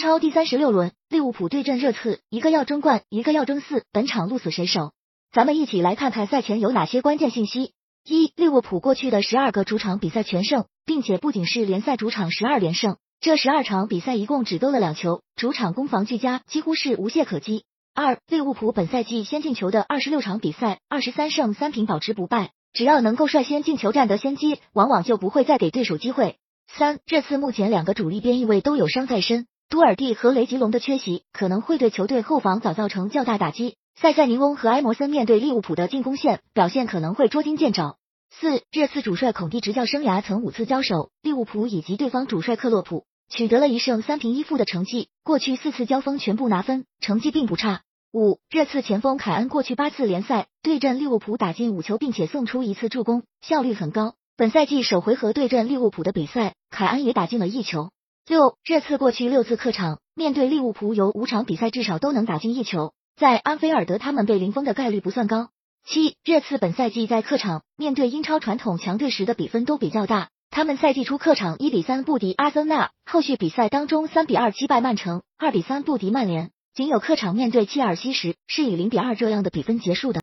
超第三十六轮，利物浦对阵热刺，一个要争冠，一个要争四，本场鹿死谁手？咱们一起来看看赛前有哪些关键信息。一、利物浦过去的十二个主场比赛全胜，并且不仅是联赛主场十二连胜，这十二场比赛一共只丢了两球，主场攻防俱佳，几乎是无懈可击。二、利物浦本赛季先进球的二十六场比赛，二十三胜三平保持不败，只要能够率先进球占得先机，往往就不会再给对手机会。三、这次目前两个主力边翼位都有伤在身，多尔蒂和雷吉隆的缺席可能会对球队后防早造成较大打击。塞塞尼翁和埃摩森面对利物浦的进攻线表现可能会捉襟见肘。四，这次主帅孔蒂执教生涯曾五次交手，利物浦以及对方主帅克洛普取得了一胜三平一负的成绩，过去四次交锋全部拿分，成绩并不差。五，这次前锋凯恩过去八次联赛对阵利物浦打进五球，并且送出一次助攻，效率很高。本赛季首回合对阵利物浦的比赛，凯恩也打进了一球。六，这次过去六次客场面对利物浦，有五场比赛至少都能打进一球。在安菲尔德，他们被零封的概率不算高。七，热刺本赛季在客场面对英超传统强队时的比分都比较大，他们赛季初客场一比三不敌阿森纳，后续比赛当中三比二击败曼城，二比三不敌曼联，仅有客场面对切尔西时是以零比二这样的比分结束的。